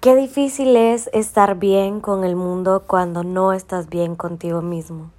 Qué difícil es estar bien con el mundo cuando no estás bien contigo mismo.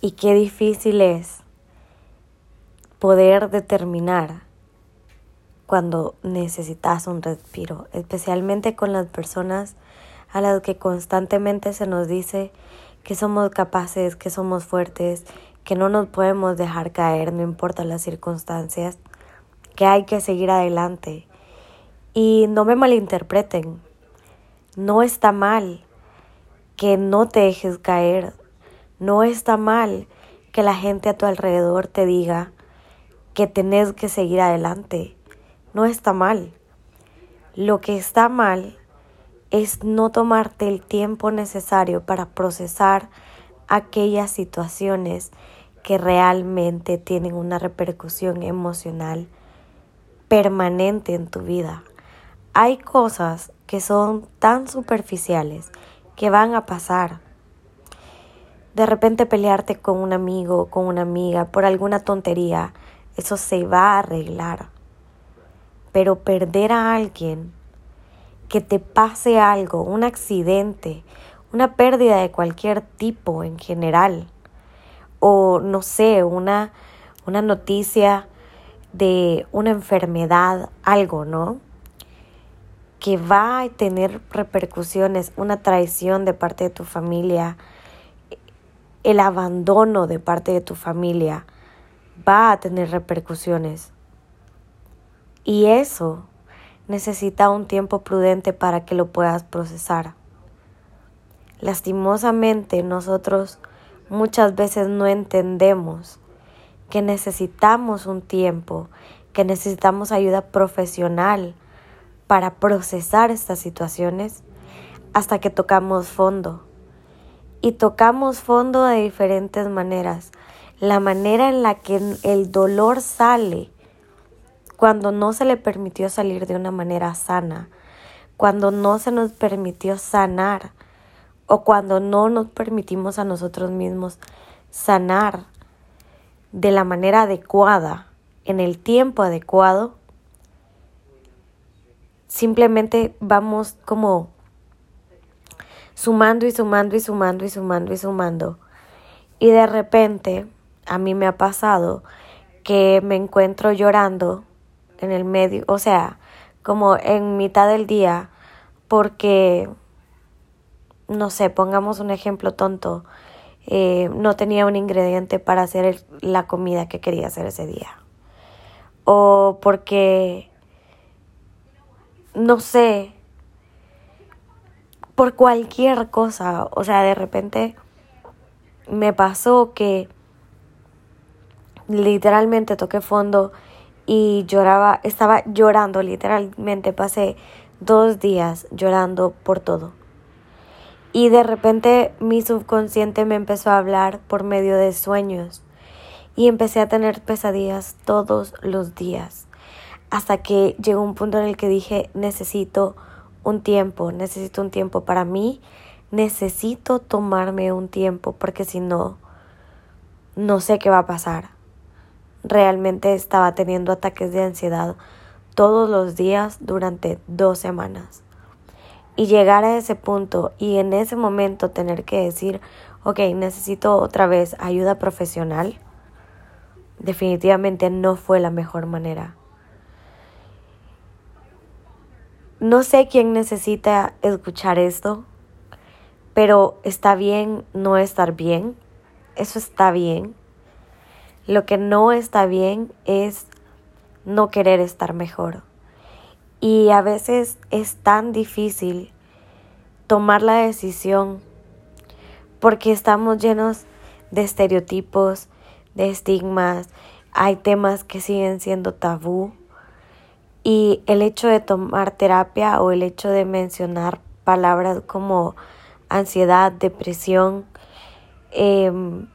Y qué difícil es poder determinar cuando necesitas un respiro, especialmente con las personas a las que constantemente se nos dice que somos capaces, que somos fuertes, que no nos podemos dejar caer, no importa las circunstancias, que hay que seguir adelante y no me malinterpreten, no está mal que no te dejes caer, no está mal que la gente a tu alrededor te diga que tenés que seguir adelante, no está mal. Lo que está mal es no tomarte el tiempo necesario para procesar aquellas situaciones que realmente tienen una repercusión emocional permanente en tu vida hay cosas que son tan superficiales que van a pasar. De repente pelearte con un amigo con una amiga por alguna tontería, eso se va a arreglar. Pero perder a alguien, que te pase algo, un accidente, una pérdida de cualquier tipo en general, o no sé, una, una noticia de una enfermedad, algo, ¿no? Que va a tener repercusiones, una traición de parte de tu familia, el abandono de parte de tu familia, va a tener repercusiones. Y eso necesita un tiempo prudente para que lo puedas procesar. Lastimosamente nosotros muchas veces no entendemos que necesitamos un tiempo, que necesitamos ayuda profesional para procesar estas situaciones hasta que tocamos fondo. Y tocamos fondo de diferentes maneras. La manera en la que el dolor sale cuando no se le permitió salir de una manera sana, cuando no se nos permitió sanar o cuando no nos permitimos a nosotros mismos sanar de la manera adecuada, en el tiempo adecuado, simplemente vamos como sumando y sumando y sumando y sumando y sumando. Y de repente a mí me ha pasado que me encuentro llorando en el medio, o sea, como en mitad del día, porque, no sé, pongamos un ejemplo tonto, eh, no tenía un ingrediente para hacer la comida que quería hacer ese día. O porque no sé, por cualquier cosa. O sea, de repente me pasó que literalmente toqué fondo y lloraba, estaba llorando, literalmente pasé dos días llorando por todo. Y de repente mi subconsciente me empezó a hablar por medio de sueños y empecé a tener pesadillas todos los días hasta que llegó un punto en el que dije, necesito un tiempo, necesito un tiempo para mí, necesito tomarme un tiempo porque si no, no sé qué va a pasar. Realmente estaba teniendo ataques de ansiedad todos los días durante dos semanas. Y llegar a ese punto y en ese momento tener que decir, ok, necesito otra vez ayuda profesional, definitivamente no fue la mejor manera. No sé quién necesita escuchar esto, pero está bien no estar bien. Eso está bien. Lo que no está bien es no querer estar mejor. Y a veces es tan difícil tomar la decisión porque estamos llenos de estereotipos, de estigmas, hay temas que siguen siendo tabú y el hecho de tomar terapia o el hecho de mencionar palabras como ansiedad, depresión, em,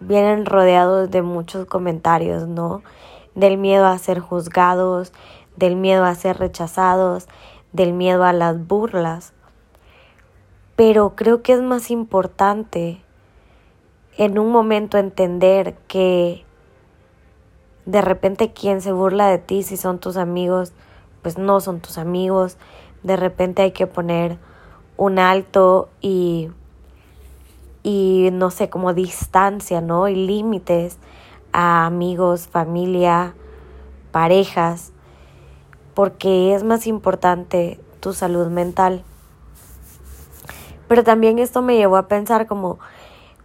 vienen rodeados de muchos comentarios, ¿no? Del miedo a ser juzgados, del miedo a ser rechazados, del miedo a las burlas. Pero creo que es más importante en un momento entender que de repente quien se burla de ti si son tus amigos, pues no son tus amigos. de repente hay que poner un alto y, y no sé, como distancia, ¿no? Y límites a amigos, familia, parejas, porque es más importante tu salud mental. Pero también esto me llevó a pensar como,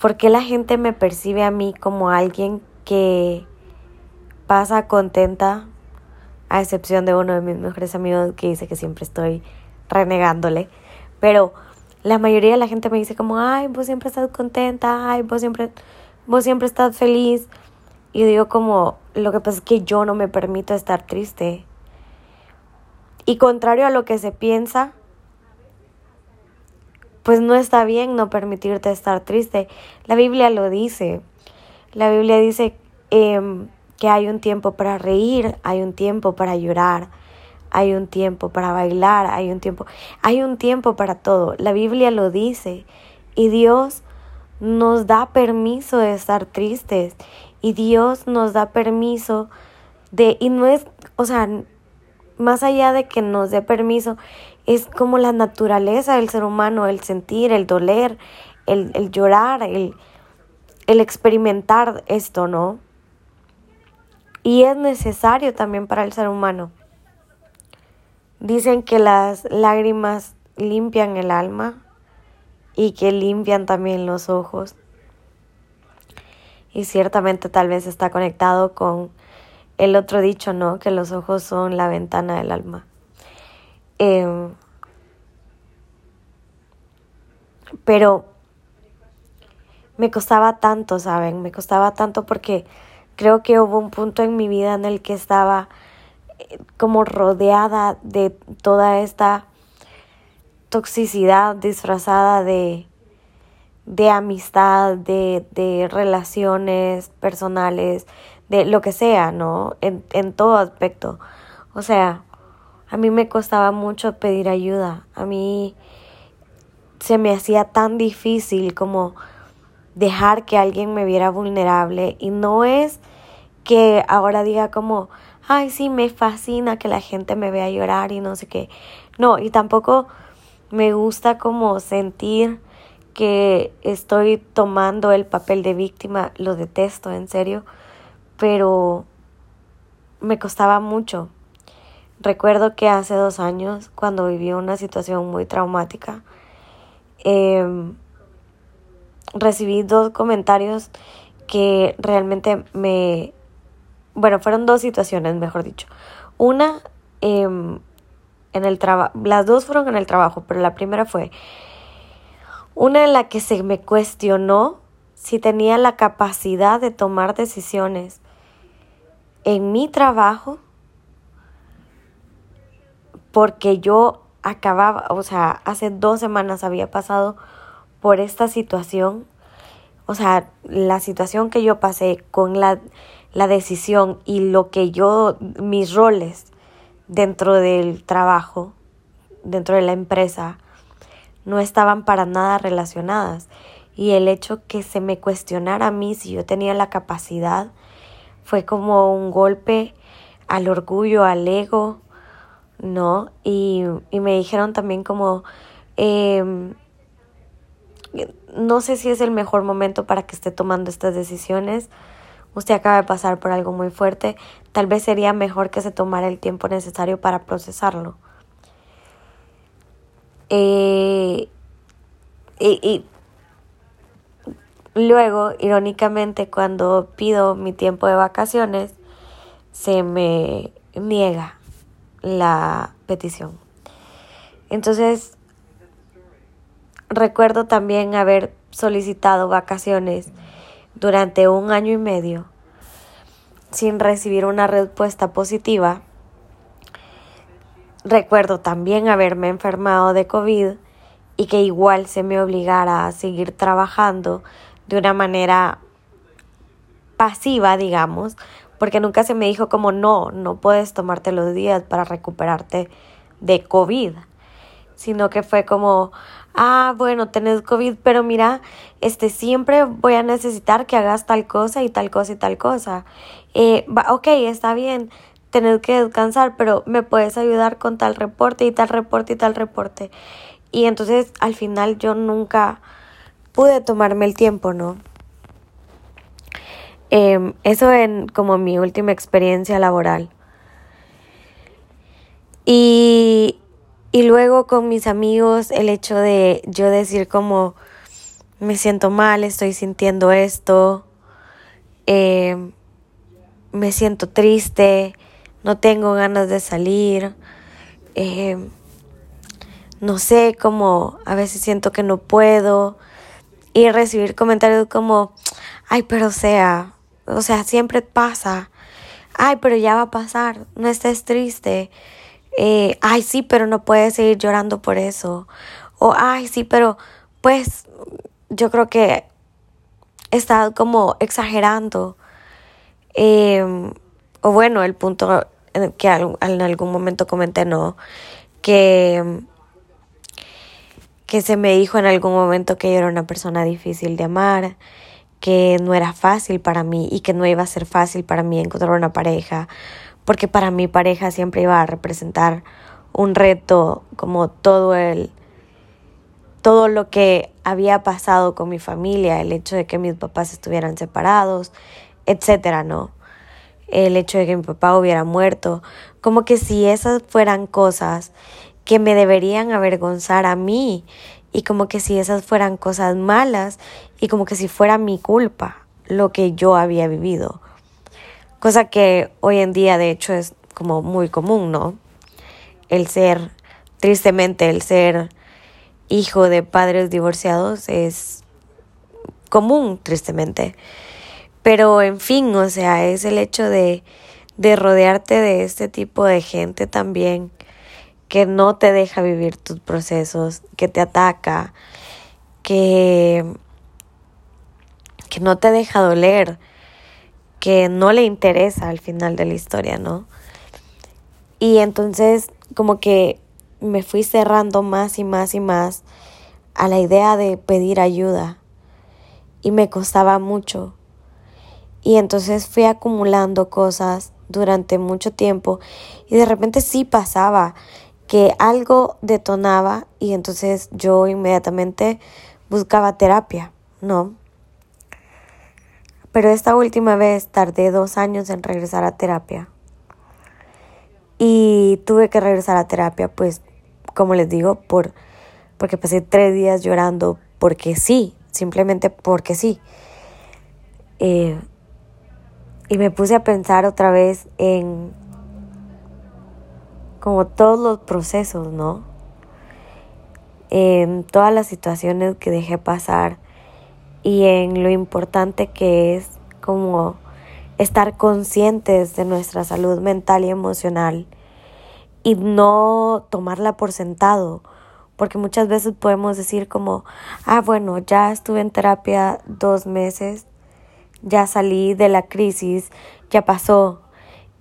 ¿por qué la gente me percibe a mí como alguien que pasa contenta, a excepción de uno de mis mejores amigos que dice que siempre estoy renegándole? Pero la mayoría de la gente me dice como, ay, vos siempre estás contenta, ay, vos siempre, vos siempre estás feliz. Y digo como, lo que pasa es que yo no me permito estar triste. Y contrario a lo que se piensa, pues no está bien no permitirte estar triste. La Biblia lo dice. La Biblia dice em, que hay un tiempo para reír, hay un tiempo para llorar, hay un tiempo para bailar, hay un tiempo, hay un tiempo para todo. La Biblia lo dice y Dios nos da permiso de estar tristes y Dios nos da permiso de, y no es, o sea, más allá de que nos dé permiso, es como la naturaleza del ser humano, el sentir, el doler, el, llorar, el experimentar esto, ¿no? Y es necesario también para el ser humano. Dicen que las lágrimas limpian el alma y que limpian también los ojos. Y ciertamente tal vez está conectado con el otro dicho, ¿no? Que los ojos son la ventana del alma. Em, pero me costaba tanto, ¿saben? Me costaba tanto porque creo que hubo un punto en mi vida en el que estaba eh, como rodeada de toda esta toxicidad disfrazada de, de amistad, de, de relaciones personales, de lo que sea, ¿no? En, en todo aspecto. O sea, a mí me costaba mucho pedir ayuda. A mí se me hacía tan difícil como dejar que alguien me viera vulnerable. Y no es que ahora diga como, ay, sí, me fascina que la gente me vea llorar y no sé qué. No, y tampoco me gusta como sentir que estoy tomando el papel de víctima, lo detesto, en serio, pero me costaba mucho. Recuerdo que hace dos años, cuando viví una situación muy traumática, em, recibí dos comentarios que realmente me... Bueno, fueron dos situaciones, mejor dicho. Una, em, en el trabajo, las dos fueron en el trabajo, pero la primera fue una en la que se me cuestionó si tenía la capacidad de tomar decisiones en mi trabajo porque yo acababa, o sea, hace dos semanas había pasado por esta situación, o sea, la situación que yo pasé con la, la decisión y lo que yo, mis roles dentro del trabajo, dentro de la empresa, no estaban para nada relacionadas. Y el hecho que se me cuestionara a mí si yo tenía la capacidad fue como un golpe al orgullo, al ego, ¿no? Y, y me dijeron también como, eh, no sé si es el mejor momento para que esté tomando estas decisiones. Usted acaba de pasar por algo muy fuerte. Tal vez sería mejor que se tomara el tiempo necesario para procesarlo. Eh, y, luego, irónicamente, cuando pido mi tiempo de vacaciones, se me niega la petición. Entonces, recuerdo también haber solicitado vacaciones durante un año y medio sin recibir una respuesta positiva. Recuerdo también haberme enfermado de COVID y que igual se me obligara a seguir trabajando de una manera pasiva, digamos, porque nunca se me dijo como no, no puedes tomarte los días para recuperarte de COVID, sino que fue como, ah, bueno, tenés COVID, pero mira, este, siempre voy a necesitar que hagas tal cosa y tal cosa y tal cosa. Eh, ok, está bien, tenés que descansar, pero me puedes ayudar con tal reporte y tal reporte y tal reporte. Y entonces al final yo nunca pude tomarme el tiempo, ¿no? Em, eso en como mi última experiencia laboral. Y, y luego con mis amigos el hecho de yo decir como me siento mal, estoy sintiendo esto, em, me siento triste, no tengo ganas de salir, em, no sé cómo, a veces siento que no puedo y recibir comentarios como, ay, pero sea, o sea, siempre pasa. Ay, pero ya va a pasar. No estés triste. Eh, ay, sí, pero no puedes seguir llorando por eso. O, ay, sí, pero pues yo creo que está como exagerando. Em, o bueno, el punto que en algún momento comenté, no, que, que se me dijo en algún momento que yo era una persona difícil de amar, que no era fácil para mí y que no iba a ser fácil para mí encontrar una pareja, porque para mi pareja siempre iba a representar un reto como todo el todo lo que había pasado con mi familia, el hecho de que mis papás estuvieran separados, etcétera, ¿no? El hecho de que mi papá hubiera muerto, como que si esas fueran cosas que me deberían avergonzar a mí y como que si esas fueran cosas malas y como que si fuera mi culpa lo que yo había vivido. Cosa que hoy en día de hecho es como muy común, ¿no? El ser, tristemente, el ser hijo de padres divorciados es común, tristemente. Pero en fin, o sea, es el hecho de, de rodearte de este tipo de gente también que no te deja vivir tus procesos, que te ataca, que, que no te deja doler, que no le interesa al final de la historia, ¿no? Y entonces como que me fui cerrando más y más y más a la idea de pedir ayuda y me costaba mucho. Y entonces fui acumulando cosas durante mucho tiempo y de repente sí pasaba que algo detonaba y entonces yo inmediatamente buscaba terapia, ¿no? Pero esta última vez tardé dos años en regresar a terapia. Y tuve que regresar a terapia, pues, como les digo, por, porque pasé tres días llorando porque sí, simplemente porque sí. Eh, y me puse a pensar otra vez en como todos los procesos, ¿no? En todas las situaciones que dejé pasar y en lo importante que es como estar conscientes de nuestra salud mental y emocional y no tomarla por sentado, porque muchas veces podemos decir como, ah, bueno, ya estuve en terapia dos meses, ya salí de la crisis, ya pasó,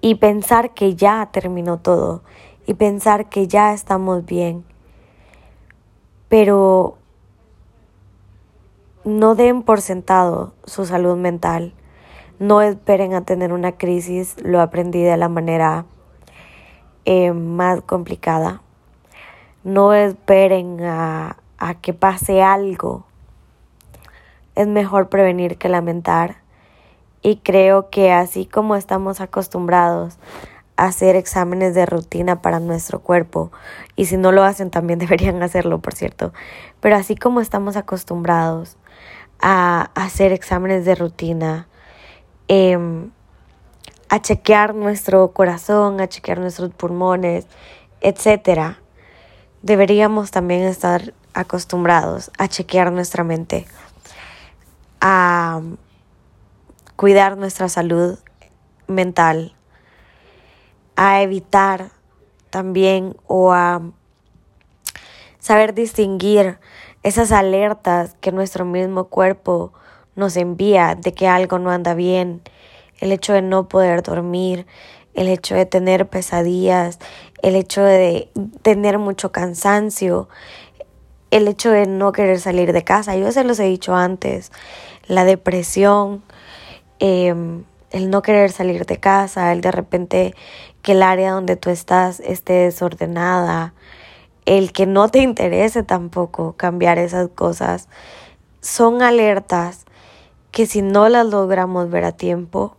y pensar que ya terminó todo y pensar que ya estamos bien. Pero no den por sentado su salud mental. No esperen a tener una crisis. Lo aprendí de la manera eh, más complicada. No esperen a, a que pase algo. Es mejor prevenir que lamentar. Y creo que así como estamos acostumbrados hacer exámenes de rutina para nuestro cuerpo y si no lo hacen también deberían hacerlo, por cierto. Pero así como estamos acostumbrados a hacer exámenes de rutina, em, a chequear nuestro corazón, a chequear nuestros pulmones, etcétera, deberíamos también estar acostumbrados a chequear nuestra mente, a cuidar nuestra salud mental, a evitar también o a saber distinguir esas alertas que nuestro mismo cuerpo nos envía de que algo no anda bien, el hecho de no poder dormir, el hecho de tener pesadillas, el hecho de tener mucho cansancio, el hecho de no querer salir de casa. Yo se los he dicho antes, la depresión, em, el no querer salir de casa, el de repente que el área donde tú estás esté desordenada, el que no te interese tampoco cambiar esas cosas, son alertas que si no las logramos ver a tiempo,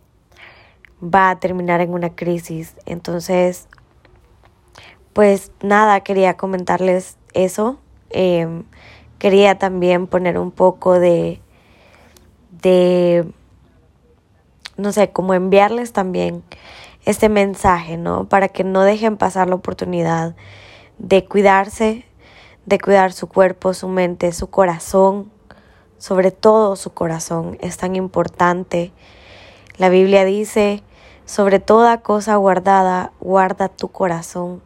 va a terminar en una crisis. Entonces, pues nada, quería comentarles eso. Em, quería también poner un poco de, de, no sé, como enviarles también este mensaje, ¿no? Para que no dejen pasar la oportunidad de cuidarse, de cuidar su cuerpo, su mente, su corazón, sobre todo su corazón, es tan importante. La Biblia dice, sobre toda cosa guardada, guarda tu corazón,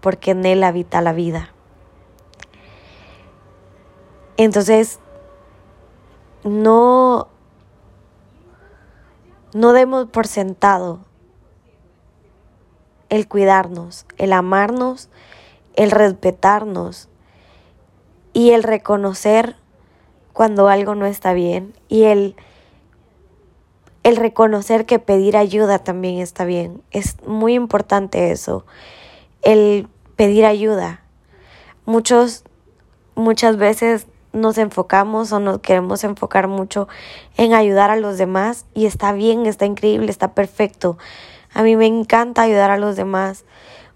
porque en él habita la vida. Entonces, no, no demos por sentado el cuidarnos, el amarnos, el respetarnos y el reconocer cuando algo no está bien y el, el reconocer que pedir ayuda también está bien. Es muy importante eso, el pedir ayuda. Muchos, muchas veces nos enfocamos o nos queremos enfocar mucho en ayudar a los demás y está bien, está increíble, está perfecto. A mí me encanta ayudar a los demás.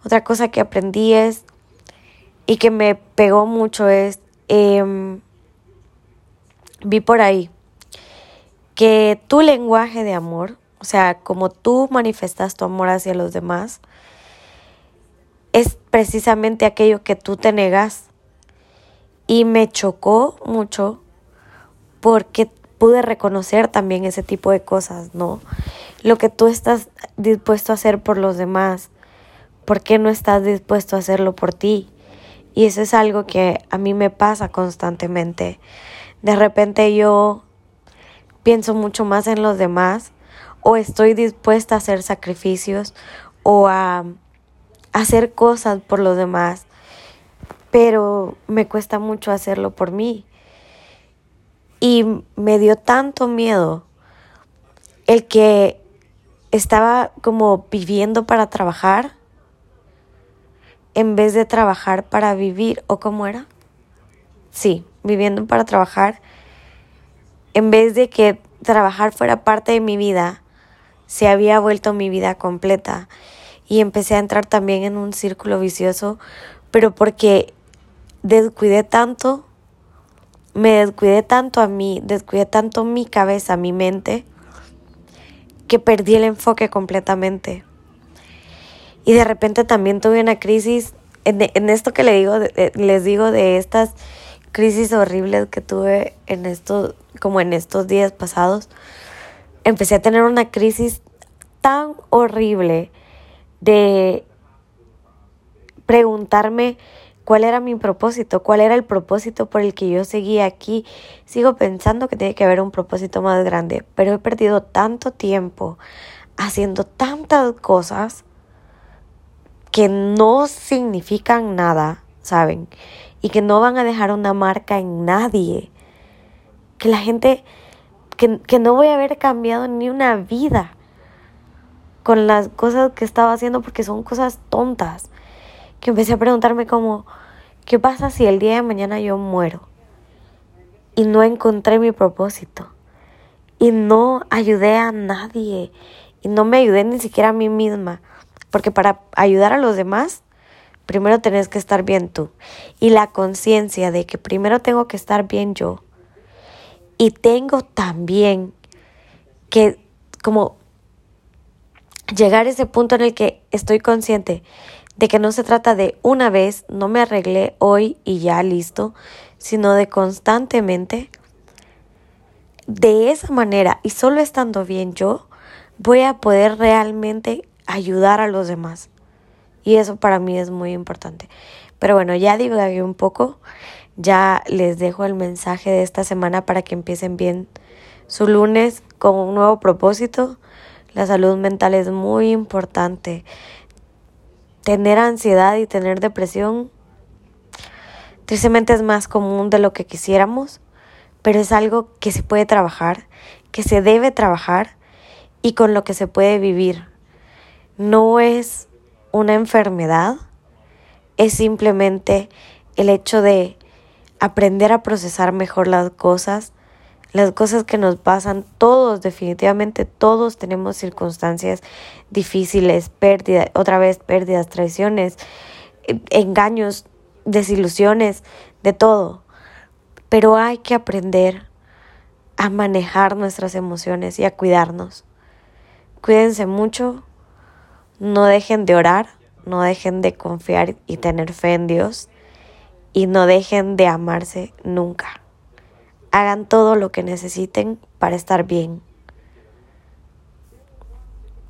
Otra cosa que aprendí es y que me pegó mucho es, em, vi por ahí que tu lenguaje de amor, o sea, como tú manifestas tu amor hacia los demás, es precisamente aquello que tú te negas. Y me chocó mucho porque pude reconocer también ese tipo de cosas, ¿no? Lo que tú estás dispuesto a hacer por los demás, ¿por qué no estás dispuesto a hacerlo por ti? Y eso es algo que a mí me pasa constantemente. De repente yo pienso mucho más en los demás o estoy dispuesta a hacer sacrificios o a hacer cosas por los demás, pero me cuesta mucho hacerlo por mí. Y me dio tanto miedo el que estaba como viviendo para trabajar en vez de trabajar para vivir, ¿o cómo era? Sí, viviendo para trabajar, en vez de que trabajar fuera parte de mi vida, se había vuelto mi vida completa. Y empecé a entrar también en un círculo vicioso, pero porque descuidé tanto, me descuidé tanto a mí, descuidé tanto mi cabeza, mi mente, que perdí el enfoque completamente. Y de repente también tuve una crisis, en, esto que le digo, les digo de estas crisis horribles que tuve en estos, como en estos días pasados, empecé a tener una crisis tan horrible de preguntarme cuál era mi propósito, cuál era el propósito por el que yo seguía aquí. Sigo pensando que tiene que haber un propósito más grande, pero he perdido tanto tiempo haciendo tantas cosas que no significan nada, ¿saben? Y que no van a dejar una marca en nadie. Que la gente, que, que no voy a haber cambiado ni una vida con las cosas que estaba haciendo porque son cosas tontas. Que empecé a preguntarme como, ¿qué pasa si el día de mañana yo muero? Y no encontré mi propósito. Y no ayudé a nadie. Y no me ayudé ni siquiera a mí misma. Porque para ayudar a los demás, primero tenés que estar bien tú. Y la conciencia de que primero tengo que estar bien yo. Y tengo también que como llegar a ese punto en el que estoy consciente de que no se trata de una vez, no me arreglé hoy y ya listo, sino de constantemente. De esa manera y solo estando bien yo, voy a poder realmente ayudar a los demás. Y eso para mí es muy importante. Pero bueno, ya divagué un poco. Ya les dejo el mensaje de esta semana para que empiecen bien su lunes con un nuevo propósito. La salud mental es muy importante. Tener ansiedad y tener depresión tristemente es más común de lo que quisiéramos, pero es algo que se puede trabajar, que se debe trabajar y con lo que se puede vivir. no es una enfermedad, es simplemente el hecho de aprender a procesar mejor las cosas, las cosas que nos pasan, todos, definitivamente todos tenemos circunstancias difíciles, pérdidas, otra vez pérdidas, traiciones, eh, engaños, desilusiones, de todo. Pero hay que aprender a manejar nuestras emociones y a cuidarnos. Cuídense mucho, no dejen de orar, no dejen de confiar y tener fe en Dios y no dejen de amarse nunca. Hagan todo lo que necesiten para estar bien.